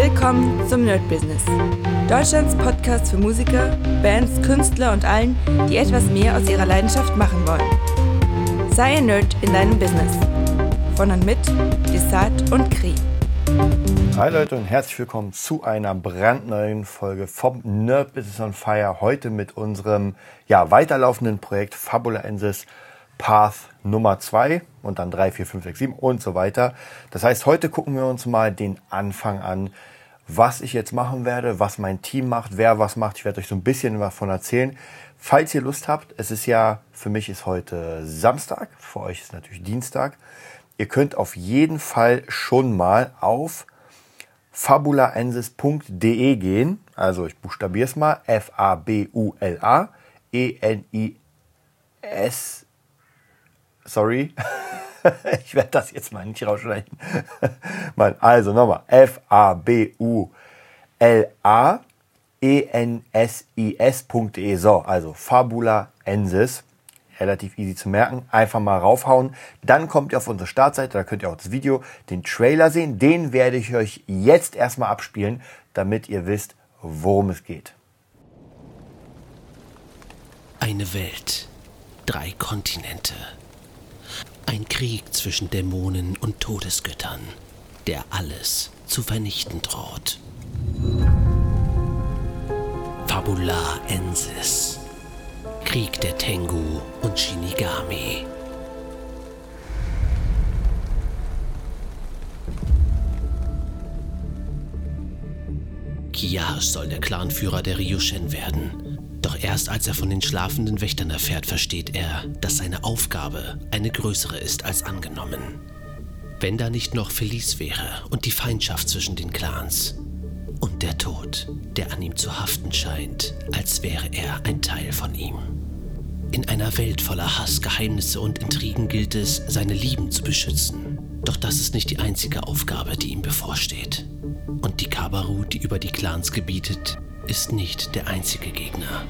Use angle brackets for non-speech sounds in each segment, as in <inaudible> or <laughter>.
Willkommen zum Nerd Business. Deutschlands Podcast für Musiker, Bands, Künstler und allen, die etwas mehr aus ihrer Leidenschaft machen wollen. Sei ein Nerd in deinem Business. Von und mit Desart und Kri. Hi Leute und herzlich willkommen zu einer brandneuen Folge vom Nerd Business on Fire. Heute mit unserem ja, weiterlaufenden Projekt Fabula Ensis Path Nummer 2 und dann 3, 4, 5, 6, 7 und so weiter. Das heißt, heute gucken wir uns mal den Anfang an, was ich jetzt machen werde, was mein Team macht, wer was macht. Ich werde euch so ein bisschen davon erzählen. Falls ihr Lust habt, es ist ja, für mich ist heute Samstag, für euch ist natürlich Dienstag. Ihr könnt auf jeden Fall schon mal auf fabulaensis.de gehen. Also ich buchstabiere es mal. F-A-B-U-L-A E-N-I-S sorry. <laughs> <laughs> ich werde das jetzt mal nicht rausschneiden. <laughs> also nochmal. F-A-B-U-L-A E-N-S-I-S.de. So, also Fabula Ensis. Relativ easy zu merken. Einfach mal raufhauen. Dann kommt ihr auf unsere Startseite. Da könnt ihr auch das Video, den Trailer sehen. Den werde ich euch jetzt erstmal abspielen, damit ihr wisst, worum es geht. Eine Welt. Drei Kontinente ein Krieg zwischen Dämonen und Todesgöttern, der alles zu vernichten droht. Fabula Ensis. Krieg der Tengu und Shinigami. Kiyash soll der Clanführer der Ryushen werden doch erst als er von den schlafenden Wächtern erfährt, versteht er, dass seine Aufgabe eine größere ist als angenommen. Wenn da nicht noch Felice wäre und die Feindschaft zwischen den Clans. Und der Tod, der an ihm zu haften scheint, als wäre er ein Teil von ihm. In einer Welt voller Hass, Geheimnisse und Intrigen gilt es, seine Lieben zu beschützen. Doch das ist nicht die einzige Aufgabe, die ihm bevorsteht. Und die Kabaru, die über die Clans gebietet, ist nicht der einzige Gegner.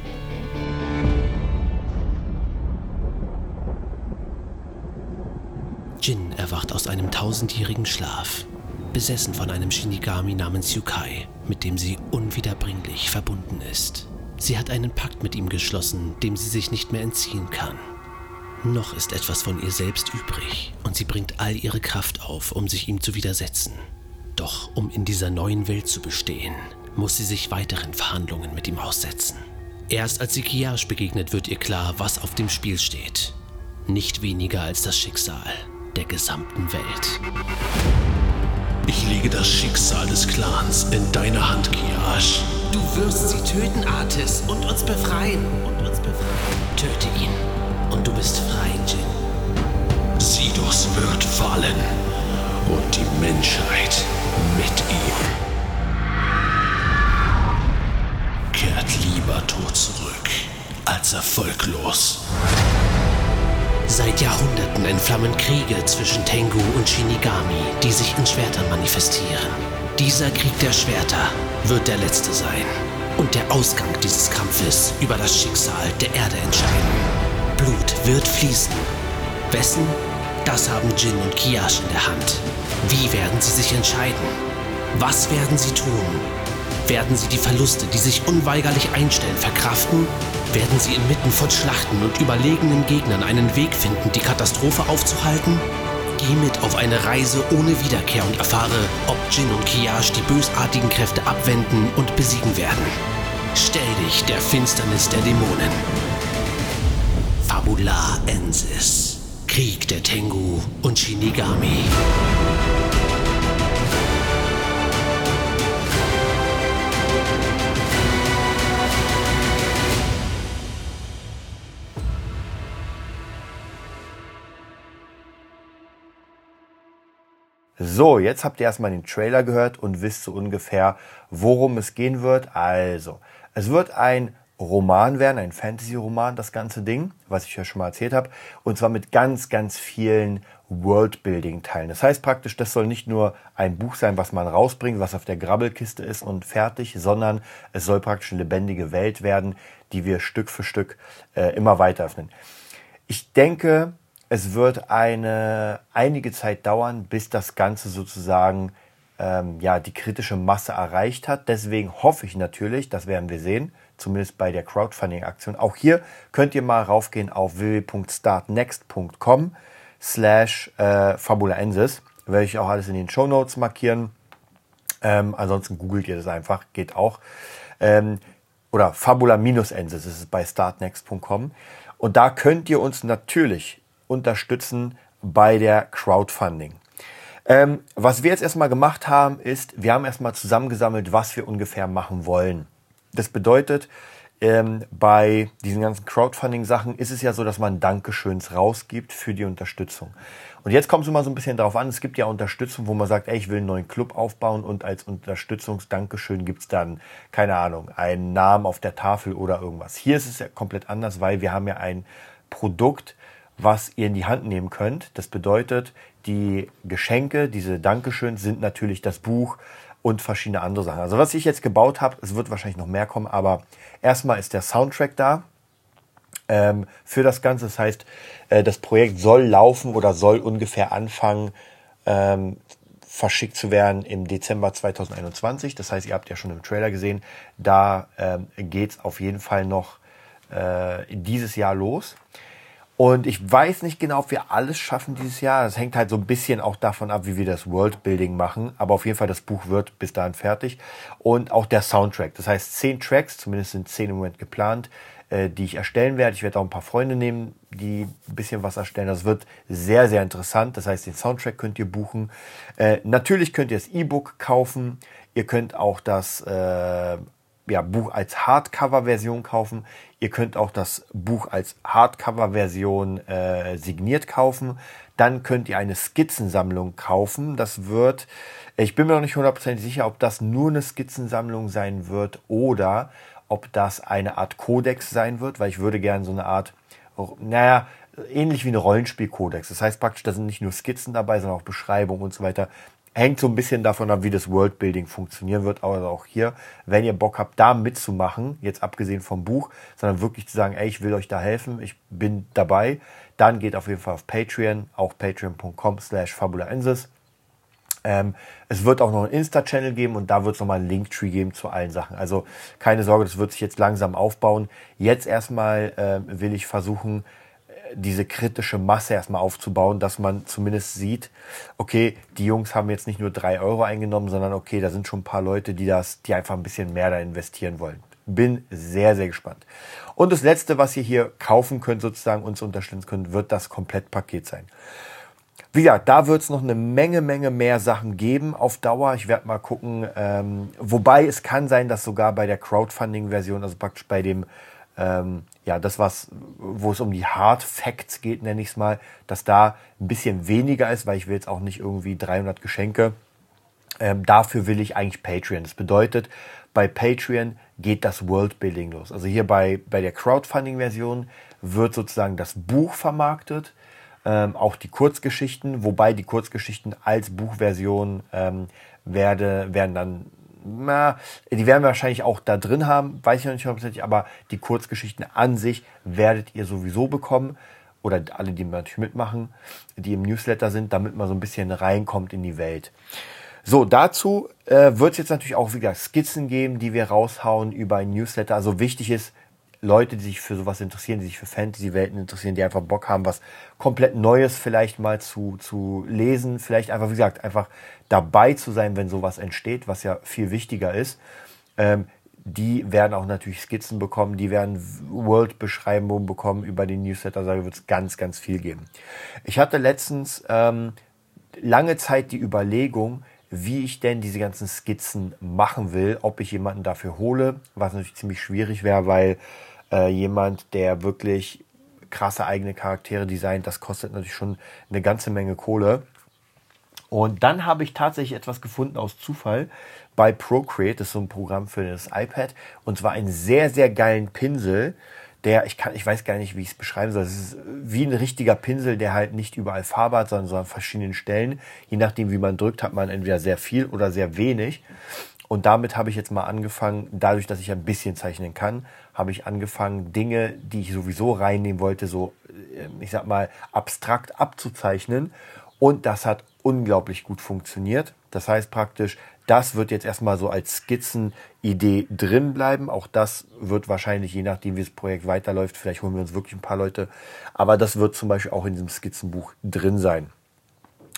Jin erwacht aus einem tausendjährigen Schlaf, besessen von einem Shinigami namens Yukai, mit dem sie unwiederbringlich verbunden ist. Sie hat einen Pakt mit ihm geschlossen, dem sie sich nicht mehr entziehen kann. Noch ist etwas von ihr selbst übrig und sie bringt all ihre Kraft auf, um sich ihm zu widersetzen. Doch um in dieser neuen Welt zu bestehen, muss sie sich weiteren Verhandlungen mit ihm aussetzen. Erst als sie Kiyash begegnet, wird ihr klar, was auf dem Spiel steht. Nicht weniger als das Schicksal der gesamten Welt. Ich lege das Schicksal des Clans in deine Hand, Kiyash. Du wirst sie töten, Artis, und uns befreien. Und uns befreien. Töte ihn und du bist frei, Jin. Sidus wird fallen und die Menschheit mit ihm. Kehrt lieber tot zurück als erfolglos. Seit Jahrhunderten entflammen Kriege zwischen Tengu und Shinigami, die sich in Schwertern manifestieren. Dieser Krieg der Schwerter wird der letzte sein und der Ausgang dieses Kampfes über das Schicksal der Erde entscheiden. Blut wird fließen. Wessen? Das haben Jin und Kiyash in der Hand. Wie werden sie sich entscheiden? Was werden sie tun? Werden sie die Verluste, die sich unweigerlich einstellen, verkraften? Werden sie inmitten von Schlachten und überlegenen Gegnern einen Weg finden, die Katastrophe aufzuhalten? Geh mit auf eine Reise ohne Wiederkehr und erfahre, ob Jin und Kiyash die bösartigen Kräfte abwenden und besiegen werden. Stell dich der Finsternis der Dämonen. Fabula Ensis. Krieg der Tengu und Shinigami. So, jetzt habt ihr erstmal den Trailer gehört und wisst so ungefähr, worum es gehen wird. Also, es wird ein Roman werden, ein Fantasy-Roman, das ganze Ding, was ich ja schon mal erzählt habe. Und zwar mit ganz, ganz vielen Worldbuilding-Teilen. Das heißt praktisch, das soll nicht nur ein Buch sein, was man rausbringt, was auf der Grabbelkiste ist und fertig, sondern es soll praktisch eine lebendige Welt werden, die wir Stück für Stück äh, immer weiter öffnen. Ich denke, es wird eine einige Zeit dauern, bis das Ganze sozusagen ähm, ja, die kritische Masse erreicht hat. Deswegen hoffe ich natürlich, das werden wir sehen, zumindest bei der Crowdfunding-Aktion. Auch hier könnt ihr mal raufgehen auf www.startnext.com slash äh, fabulaensis. Werde ich auch alles in den Show Notes markieren. Ähm, ansonsten googelt ihr das einfach, geht auch. Ähm, oder fabula-ensis ist es bei startnext.com. Und da könnt ihr uns natürlich unterstützen bei der Crowdfunding. Ähm, was wir jetzt erstmal gemacht haben, ist, wir haben erstmal zusammengesammelt, was wir ungefähr machen wollen. Das bedeutet, ähm, bei diesen ganzen Crowdfunding-Sachen ist es ja so, dass man Dankeschöns rausgibt für die Unterstützung. Und jetzt kommt es immer so ein bisschen darauf an, es gibt ja Unterstützung, wo man sagt, ey, ich will einen neuen Club aufbauen und als Unterstützungsdankeschön gibt es dann, keine Ahnung, einen Namen auf der Tafel oder irgendwas. Hier ist es ja komplett anders, weil wir haben ja ein Produkt, was ihr in die Hand nehmen könnt. Das bedeutet, die Geschenke, diese Dankeschön sind natürlich das Buch und verschiedene andere Sachen. Also was ich jetzt gebaut habe, es wird wahrscheinlich noch mehr kommen, aber erstmal ist der Soundtrack da ähm, für das Ganze. Das heißt, äh, das Projekt soll laufen oder soll ungefähr anfangen, ähm, verschickt zu werden im Dezember 2021. Das heißt, ihr habt ja schon im Trailer gesehen, da ähm, geht es auf jeden Fall noch äh, dieses Jahr los. Und ich weiß nicht genau, ob wir alles schaffen dieses Jahr. Das hängt halt so ein bisschen auch davon ab, wie wir das Worldbuilding machen. Aber auf jeden Fall, das Buch wird bis dahin fertig. Und auch der Soundtrack. Das heißt, zehn Tracks, zumindest sind zehn im Moment geplant, äh, die ich erstellen werde. Ich werde auch ein paar Freunde nehmen, die ein bisschen was erstellen. Das wird sehr, sehr interessant. Das heißt, den Soundtrack könnt ihr buchen. Äh, natürlich könnt ihr das E-Book kaufen. Ihr könnt auch das äh, ja, Buch als Hardcover-Version kaufen. Ihr könnt auch das Buch als Hardcover-Version äh, signiert kaufen. Dann könnt ihr eine Skizzensammlung kaufen. Das wird, ich bin mir noch nicht hundertprozentig sicher, ob das nur eine Skizzensammlung sein wird oder ob das eine Art Kodex sein wird, weil ich würde gerne so eine Art, naja, ähnlich wie eine Rollenspielkodex. Das heißt praktisch, da sind nicht nur Skizzen dabei, sondern auch Beschreibungen und so weiter hängt so ein bisschen davon ab, wie das Worldbuilding funktionieren wird. Aber auch hier, wenn ihr Bock habt, da mitzumachen, jetzt abgesehen vom Buch, sondern wirklich zu sagen, ey, ich will euch da helfen, ich bin dabei, dann geht auf jeden Fall auf Patreon, auch patreon.com slash fabulaensis. Ähm, es wird auch noch einen Insta-Channel geben und da wird es nochmal einen Linktree geben zu allen Sachen. Also keine Sorge, das wird sich jetzt langsam aufbauen. Jetzt erstmal äh, will ich versuchen, diese kritische Masse erstmal aufzubauen, dass man zumindest sieht, okay, die Jungs haben jetzt nicht nur drei Euro eingenommen, sondern okay, da sind schon ein paar Leute, die das, die einfach ein bisschen mehr da investieren wollen. Bin sehr, sehr gespannt. Und das letzte, was ihr hier kaufen könnt, sozusagen uns unterstützen könnt, wird das Komplettpaket sein. Wie gesagt, da wird es noch eine Menge, Menge mehr Sachen geben auf Dauer. Ich werde mal gucken. Ähm, wobei es kann sein, dass sogar bei der Crowdfunding-Version, also praktisch bei dem ähm, ja, das, was, wo es um die Hard Facts geht, nenne ich es mal, dass da ein bisschen weniger ist, weil ich will jetzt auch nicht irgendwie 300 Geschenke. Ähm, dafür will ich eigentlich Patreon. Das bedeutet, bei Patreon geht das Worldbuilding los. Also hier bei, bei der Crowdfunding-Version wird sozusagen das Buch vermarktet, ähm, auch die Kurzgeschichten, wobei die Kurzgeschichten als Buchversion ähm, werde, werden dann na, die werden wir wahrscheinlich auch da drin haben, weiß ich noch nicht hundertprozentig, aber die Kurzgeschichten an sich werdet ihr sowieso bekommen. Oder alle, die natürlich mitmachen, die im Newsletter sind, damit man so ein bisschen reinkommt in die Welt. So, dazu äh, wird es jetzt natürlich auch wieder Skizzen geben, die wir raushauen über ein Newsletter. Also wichtig ist, Leute, die sich für sowas interessieren, die sich für Fantasy-Welten interessieren, die einfach Bock haben, was komplett Neues vielleicht mal zu, zu lesen, vielleicht einfach, wie gesagt, einfach dabei zu sein, wenn sowas entsteht, was ja viel wichtiger ist. Ähm, die werden auch natürlich Skizzen bekommen, die werden World-Beschreibungen bekommen über den Newsletter, da wird es ganz, ganz viel geben. Ich hatte letztens ähm, lange Zeit die Überlegung, wie ich denn diese ganzen Skizzen machen will, ob ich jemanden dafür hole, was natürlich ziemlich schwierig wäre, weil äh, jemand, der wirklich krasse eigene Charaktere designt, das kostet natürlich schon eine ganze Menge Kohle. Und dann habe ich tatsächlich etwas gefunden aus Zufall bei Procreate, das ist so ein Programm für das iPad, und zwar einen sehr, sehr geilen Pinsel, der, ich kann, ich weiß gar nicht, wie ich es beschreiben soll. Es ist wie ein richtiger Pinsel, der halt nicht überall Farbe hat, sondern so an verschiedenen Stellen. Je nachdem, wie man drückt, hat man entweder sehr viel oder sehr wenig. Und damit habe ich jetzt mal angefangen, dadurch, dass ich ein bisschen zeichnen kann, habe ich angefangen, Dinge, die ich sowieso reinnehmen wollte, so, äh, ich sag mal, abstrakt abzuzeichnen Und das hat unglaublich gut funktioniert. Das heißt praktisch, das wird jetzt erstmal so als Skizzenidee drin bleiben. Auch das wird wahrscheinlich, je nachdem wie das Projekt weiterläuft, vielleicht holen wir uns wirklich ein paar Leute. Aber das wird zum Beispiel auch in diesem Skizzenbuch drin sein.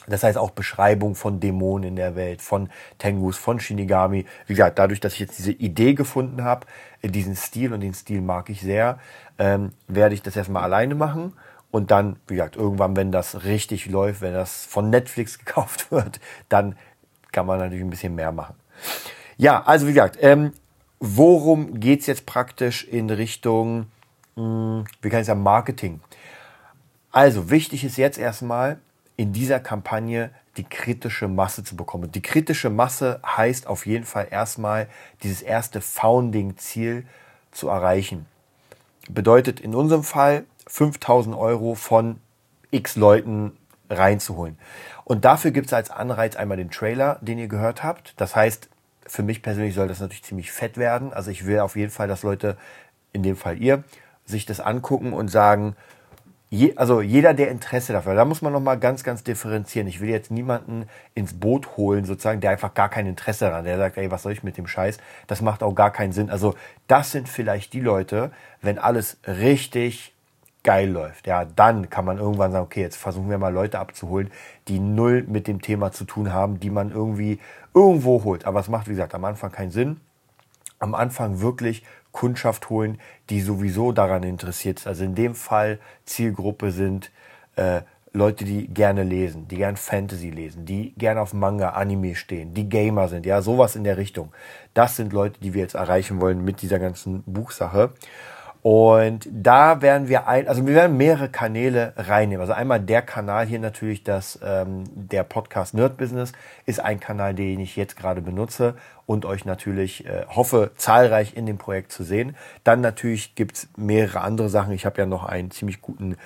Das heißt auch Beschreibung von Dämonen in der Welt, von Tengus, von Shinigami. Wie gesagt, dadurch, dass ich jetzt diese Idee gefunden habe, diesen Stil und den Stil mag ich sehr, ähm, werde ich das erstmal alleine machen. Und dann, wie gesagt, irgendwann, wenn das richtig läuft, wenn das von Netflix <laughs> gekauft wird, dann kann man natürlich ein bisschen mehr machen. Ja, also wie gesagt, ähm, worum geht's jetzt praktisch in Richtung, mh, hm, wie kann ich sagen, Marketing? Also wichtig ist jetzt erstmal, in dieser Kampagne die kritische Masse zu bekommen. Die kritische Masse heißt auf jeden Fall erstmal dieses erste Founding-Ziel zu erreichen. Bedeutet in unserem Fall 5000 Euro von x Leuten reinzuholen. Und dafür gibt es als Anreiz einmal den Trailer, den ihr gehört habt. Das heißt, für mich persönlich soll das natürlich ziemlich fett werden. Also ich will auf jeden Fall, dass Leute, in dem Fall ihr, sich das angucken und sagen, je, also jeder, der Interesse dafür, da muss man nochmal ganz, ganz differenzieren. Ich will jetzt niemanden ins Boot holen, sozusagen, der einfach gar kein Interesse daran, der sagt, ey, was soll ich mit dem Scheiß? Das macht auch gar keinen Sinn. Also das sind vielleicht die Leute, wenn alles richtig geil läuft, ja, dann kann man irgendwann sagen, okay, jetzt versuchen wir mal Leute abzuholen, die null mit dem Thema zu tun haben, die man irgendwie irgendwo holt. Aber es macht, wie gesagt, am Anfang keinen Sinn. Am Anfang wirklich Kundschaft holen, die sowieso daran interessiert ist. Also in dem Fall Zielgruppe sind äh, Leute, die gerne lesen, die gerne Fantasy lesen, die gerne auf Manga, Anime stehen, die Gamer sind, ja, sowas in der Richtung. Das sind Leute, die wir jetzt erreichen wollen mit dieser ganzen Buchsache. Und da werden wir ein, also wir werden mehrere Kanäle reinnehmen. Also einmal der Kanal hier natürlich, das ähm, der Podcast Nerd Business ist ein Kanal, den ich jetzt gerade benutze und euch natürlich äh, hoffe zahlreich in dem Projekt zu sehen. Dann natürlich gibt's mehrere andere Sachen. Ich habe ja noch einen ziemlich guten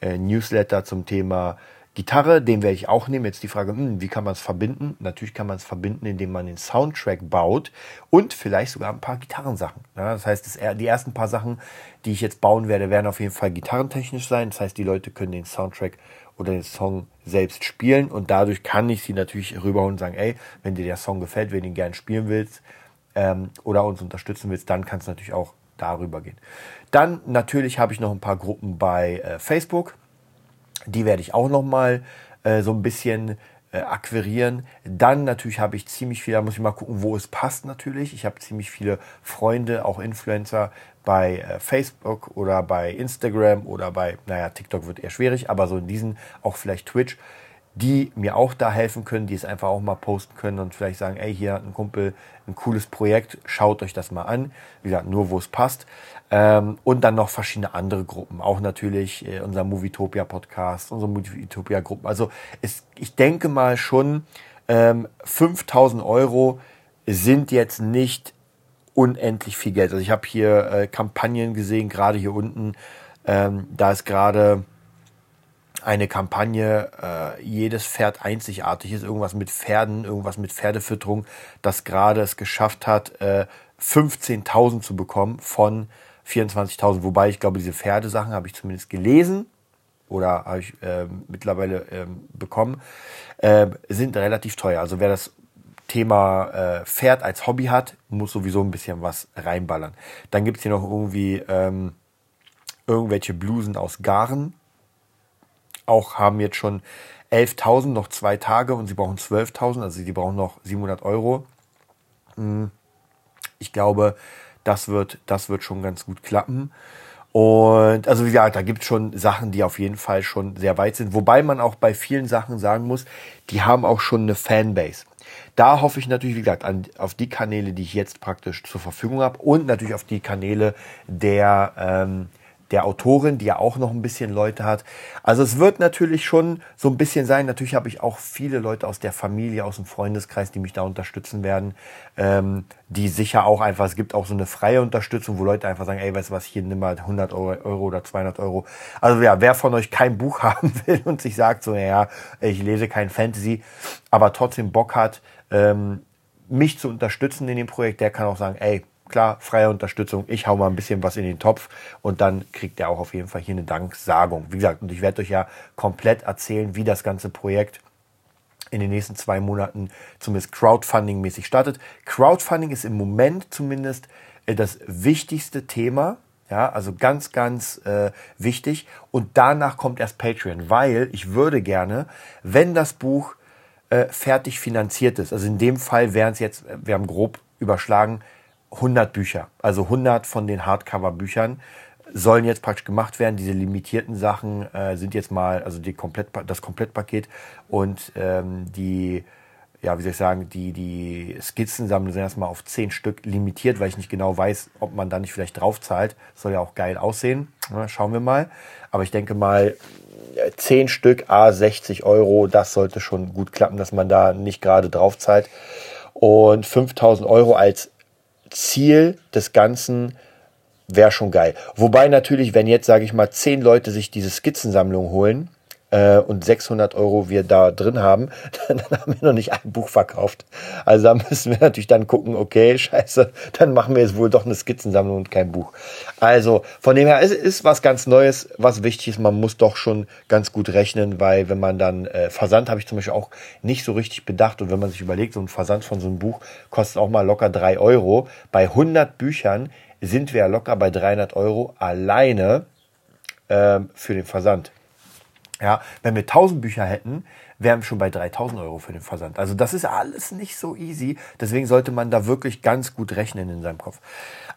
äh, Newsletter zum Thema Gitarre, den werde ich auch nehmen. Jetzt die Frage, hm, wie kann man es verbinden? Natürlich kann man es verbinden, indem man den Soundtrack baut und vielleicht sogar ein paar Gitarrensachen. Ja, das heißt, die ersten paar Sachen, die ich jetzt bauen werde, werden auf jeden Fall gitarrentechnisch sein. Das heißt, die Leute können den Soundtrack oder den Song selbst spielen und dadurch kann ich sie natürlich rüberholen und sagen, ey, wenn dir der Song gefällt, wenn du ihn gerne spielen willst ähm, oder uns unterstützen willst, dann kann es natürlich auch darüber gehen. Dann natürlich habe ich noch ein paar Gruppen bei äh, Facebook die werde ich auch noch mal äh, so ein bisschen äh, akquirieren. Dann natürlich habe ich ziemlich viel, da muss ich mal gucken, wo es passt natürlich. Ich habe ziemlich viele Freunde, auch Influencer bei äh, Facebook oder bei Instagram oder bei, naja, TikTok wird eher schwierig, aber so in diesen, auch vielleicht Twitch, die mir auch da helfen können, die es einfach auch mal posten können und vielleicht sagen, ey, hier hat ein Kumpel ein cooles Projekt, schaut euch das mal an. Wie gesagt, nur wo es passt. Ähm, und dann noch verschiedene andere Gruppen. Auch natürlich äh, unser Movietopia Podcast, unsere Movietopia Gruppen. Also es, ich denke mal schon, ähm, 5000 Euro sind jetzt nicht unendlich viel Geld. Also ich habe hier äh, Kampagnen gesehen, gerade hier unten. Ähm, da ist gerade eine Kampagne, äh, jedes Pferd einzigartig ist, irgendwas mit Pferden, irgendwas mit Pferdefütterung, das gerade es geschafft hat, äh, 15.000 zu bekommen von 24.000. Wobei ich glaube, diese Pferdesachen habe ich zumindest gelesen oder habe ich äh, mittlerweile äh, bekommen, äh, sind relativ teuer. Also wer das Thema äh, Pferd als Hobby hat, muss sowieso ein bisschen was reinballern. Dann gibt es hier noch irgendwie ähm, irgendwelche Blusen aus Garen. Auch haben jetzt schon 11.000, noch zwei Tage und sie brauchen 12.000, also sie brauchen noch 700 Euro. Hm. Ich glaube, das wird, das wird schon ganz gut klappen. Und also wie gesagt, da gibt es schon Sachen, die auf jeden Fall schon sehr weit sind. Wobei man auch bei vielen Sachen sagen muss, die haben auch schon eine Fanbase. Da hoffe ich natürlich, wie gesagt, an, auf die Kanäle, die ich jetzt praktisch zur Verfügung habe und natürlich auf die Kanäle der ähm, der Autorin, die ja auch noch ein bisschen Leute hat. Also es wird natürlich schon so ein bisschen sein. Natürlich habe ich auch viele Leute aus der Familie, aus dem Freundeskreis, die mich da unterstützen werden, ähm, die sicher auch einfach, es gibt auch so eine freie Unterstützung, wo Leute einfach sagen, ey, weißt du was, hier nimm mal 100 Euro oder 200 Euro. Also ja, wer von euch kein Buch <laughs> haben will und sich sagt so, ja, ich lese kein Fantasy, aber trotzdem Bock hat, ähm, mich zu unterstützen in dem Projekt, der kann auch sagen, ey, klar, freie Unterstützung. Ich hau mal ein bisschen was in den Topf und dann kriegt er auch auf jeden Fall hier eine Danksagung. Wie gesagt, und ich werde euch ja komplett erzählen, wie das ganze Projekt in den nächsten zwei Monaten zumindest Crowdfunding-mäßig startet. Crowdfunding ist im Moment zumindest äh, das wichtigste Thema. Ja, also ganz, ganz äh, wichtig. Und danach kommt erst Patreon, weil ich würde gerne, wenn das Buch äh, fertig finanziert ist, also in dem Fall wären es jetzt, äh, wir haben grob überschlagen, 100 Bücher. Also 100 von den Hardcover-Büchern sollen jetzt praktisch gemacht werden. Diese limitierten Sachen äh, sind jetzt mal, also die Komplett, das Komplettpaket und ähm, die ja, wie soll ich sagen, die, die Skizzensammlung sind erstmal auf zehn Stück limitiert, weil ich nicht genau weiß, ob man da nicht vielleicht drauf zahlt. Soll ja auch geil aussehen. Ja, schauen wir mal. Aber ich denke mal, zehn Stück, a 60 Euro, das sollte schon gut klappen, dass man da nicht gerade drauf zahlt. Und 5000 Euro als Ziel des Ganzen wäre schon geil. Wobei natürlich, wenn jetzt, sage ich mal, zehn Leute sich diese Skizzensammlung holen, äh, und 600 Euro wir da drin haben, dann, <laughs> dann haben wir noch nicht ein Buch verkauft. Also da müssen wir natürlich dann gucken, okay, scheiße, dann machen wir jetzt wohl doch eine Skizzensammlung und kein Buch. Also von dem her, es ist was ganz Neues, was wichtig ist, man muss doch schon ganz gut rechnen, weil wenn man dann, äh, Versand habe ich zum Beispiel auch nicht so richtig bedacht und wenn man sich überlegt, so ein Versand von so einem Buch kostet auch mal locker drei Euro. Bei 100 Büchern sind wir ja locker bei 300 Euro alleine äh, für den Versand. Ja, wenn wir 1000 Bücher hätten, wären wir schon bei 3000 Euro für den Versand. Also das ist alles nicht so easy. Deswegen sollte man da wirklich ganz gut rechnen in seinem Kopf.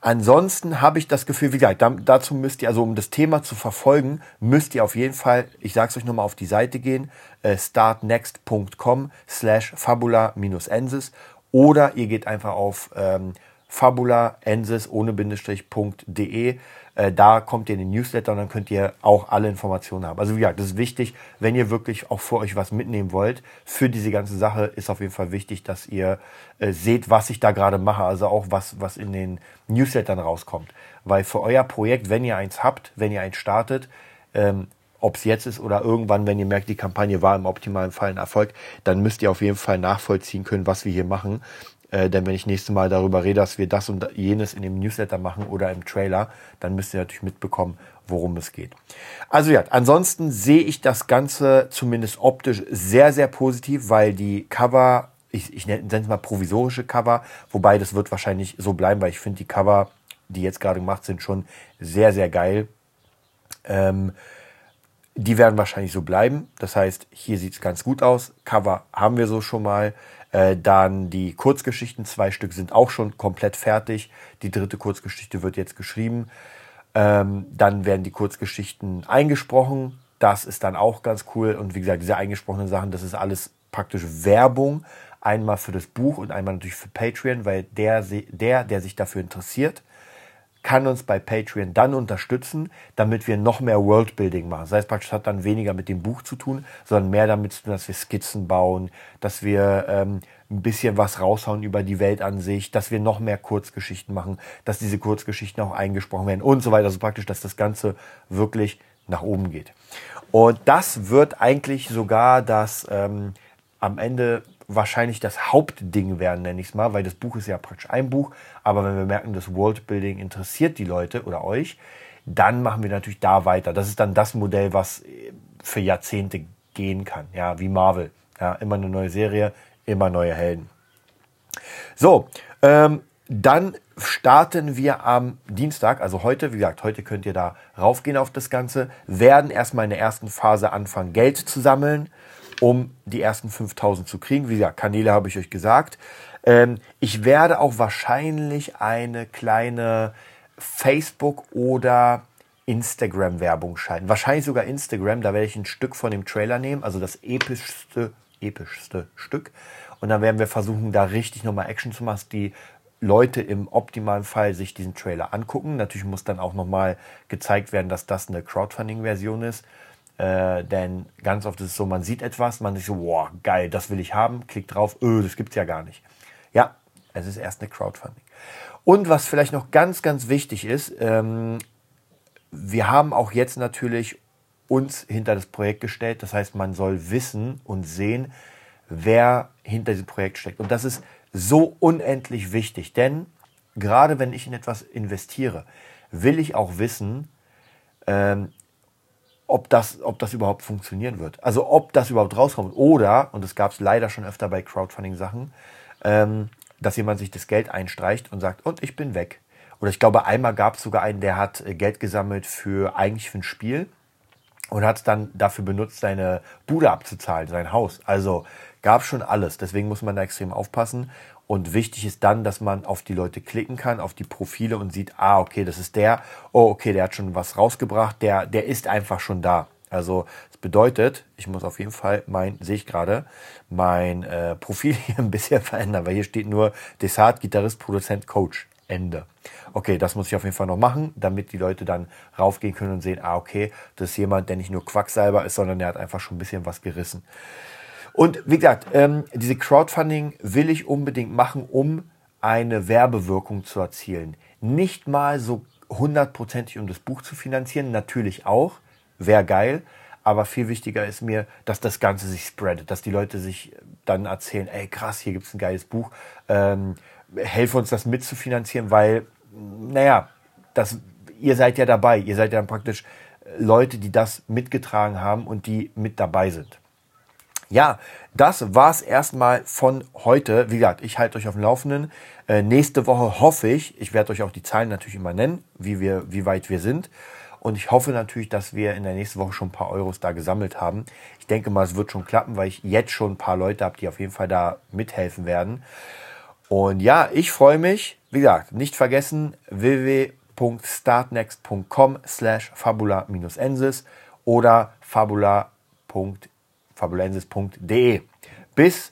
Ansonsten habe ich das Gefühl, wie gesagt, dazu müsst ihr, also um das Thema zu verfolgen, müsst ihr auf jeden Fall, ich sage es euch nochmal, auf die Seite gehen, äh, startnext.com slash fabula-ensis oder ihr geht einfach auf ähm, fabulaensis ohne Bindestrich.de äh, da kommt ihr in den Newsletter und dann könnt ihr auch alle Informationen haben. Also wie gesagt, das ist wichtig, wenn ihr wirklich auch für euch was mitnehmen wollt. Für diese ganze Sache ist auf jeden Fall wichtig, dass ihr äh, seht, was ich da gerade mache. Also auch was, was in den Newslettern rauskommt. Weil für euer Projekt, wenn ihr eins habt, wenn ihr eins startet, ähm, ob es jetzt ist oder irgendwann, wenn ihr merkt, die Kampagne war im optimalen Fall ein Erfolg, dann müsst ihr auf jeden Fall nachvollziehen können, was wir hier machen. Äh, denn wenn ich nächstes Mal darüber rede, dass wir das und jenes in dem Newsletter machen oder im Trailer, dann müsst ihr natürlich mitbekommen, worum es geht. Also ja, ansonsten sehe ich das Ganze zumindest optisch sehr, sehr positiv, weil die Cover, ich, ich nenne es mal provisorische Cover, wobei das wird wahrscheinlich so bleiben, weil ich finde die Cover, die jetzt gerade gemacht sind, schon sehr, sehr geil. Ähm, die werden wahrscheinlich so bleiben. Das heißt, hier sieht es ganz gut aus. Cover haben wir so schon mal. Äh, dann die Kurzgeschichten, zwei Stück sind auch schon komplett fertig. Die dritte Kurzgeschichte wird jetzt geschrieben. Ähm, dann werden die Kurzgeschichten eingesprochen. Das ist dann auch ganz cool. Und wie gesagt, diese eingesprochenen Sachen, das ist alles praktisch Werbung. Einmal für das Buch und einmal natürlich für Patreon, weil der, der, der sich dafür interessiert, kann uns bei Patreon dann unterstützen, damit wir noch mehr Worldbuilding machen. Das heißt praktisch, hat dann weniger mit dem Buch zu tun, sondern mehr damit zu tun, dass wir Skizzen bauen, dass wir ähm, ein bisschen was raushauen über die Welt an sich, dass wir noch mehr Kurzgeschichten machen, dass diese Kurzgeschichten auch eingesprochen werden und so weiter. Also praktisch, dass das Ganze wirklich nach oben geht. Und das wird eigentlich sogar das ähm, am Ende wahrscheinlich das Hauptding werden, nenne ich es mal, weil das Buch ist ja praktisch ein Buch. Aber wenn wir merken, das Worldbuilding interessiert die Leute oder euch, dann machen wir natürlich da weiter. Das ist dann das Modell, was für Jahrzehnte gehen kann. Ja, wie Marvel. Ja, immer eine neue Serie, immer neue Helden. So, ähm, dann starten wir am Dienstag, also heute, wie gesagt, heute könnt ihr da raufgehen auf das Ganze, werden erstmal in der ersten Phase anfangen, Geld zu sammeln um die ersten 5000 zu kriegen. Wie gesagt, Kanäle habe ich euch gesagt. Ähm, ich werde auch wahrscheinlich eine kleine Facebook oder Instagram-Werbung schalten. Wahrscheinlich sogar Instagram, da werde ich ein Stück von dem Trailer nehmen, also das epischste, epischste Stück. Und dann werden wir versuchen, da richtig nochmal Action zu machen, die Leute im optimalen Fall sich diesen Trailer angucken. Natürlich muss dann auch nochmal gezeigt werden, dass das eine Crowdfunding-Version ist. Äh, denn ganz oft ist es so, man sieht etwas, man sich so, wow, geil, das will ich haben, klickt drauf, öh, das gibt's ja gar nicht. Ja, es ist erst eine Crowdfunding. Und was vielleicht noch ganz, ganz wichtig ist, ähm, wir haben auch jetzt natürlich uns hinter das Projekt gestellt. Das heißt, man soll wissen und sehen, wer hinter diesem Projekt steckt. Und das ist so unendlich wichtig, denn gerade wenn ich in etwas investiere, will ich auch wissen, ähm, ob das, ob das überhaupt funktionieren wird. Also ob das überhaupt rauskommt. Oder, und das gab es leider schon öfter bei Crowdfunding-Sachen, ähm, dass jemand sich das Geld einstreicht und sagt, und ich bin weg. Oder ich glaube, einmal gab es sogar einen, der hat äh, Geld gesammelt für eigentlich für ein Spiel und hat es dann dafür benutzt, seine Bude abzuzahlen, sein Haus. Also gab schon alles. Deswegen muss man da extrem aufpassen. Und wichtig ist dann, dass man auf die Leute klicken kann, auf die Profile und sieht, ah, okay, das ist der. Oh, okay, der hat schon was rausgebracht. Der, der ist einfach schon da. Also das bedeutet, ich muss auf jeden Fall mein, sehe ich gerade, mein äh, Profil <laughs> hier ein bisschen verändern, weil hier steht nur Desart, Gitarrist, Produzent, Coach. Ende. Okay, das muss ich auf jeden Fall noch machen, damit die Leute dann raufgehen können und sehen, ah, okay, das ist jemand, der nicht nur Quacksalber ist, sondern der hat einfach schon ein bisschen was gerissen. Und wie gesagt, ähm, diese Crowdfunding will ich unbedingt machen, um eine Werbewirkung zu erzielen. Nicht mal so hundertprozentig, um das Buch zu finanzieren, natürlich auch, wäre geil. Aber viel wichtiger ist mir, dass das Ganze sich spreadet, dass die Leute sich dann erzählen, ey krass, hier gibt es ein geiles Buch, ähm, helfe uns das mitzufinanzieren, weil, naja, das, ihr seid ja dabei, ihr seid ja praktisch Leute, die das mitgetragen haben und die mit dabei sind. Ja, das war's erstmal von heute. Wie gesagt, ich halte euch auf dem Laufenden. Äh, nächste Woche hoffe ich, ich werde euch auch die Zahlen natürlich immer nennen, wie, wir, wie weit wir sind. Und ich hoffe natürlich, dass wir in der nächsten Woche schon ein paar Euros da gesammelt haben. Ich denke mal, es wird schon klappen, weil ich jetzt schon ein paar Leute habe, die auf jeden Fall da mithelfen werden. Und ja, ich freue mich. Wie gesagt, nicht vergessen www.startnext.com slash fabula-ensis oder fabula.ensis fabulensis.de. Bis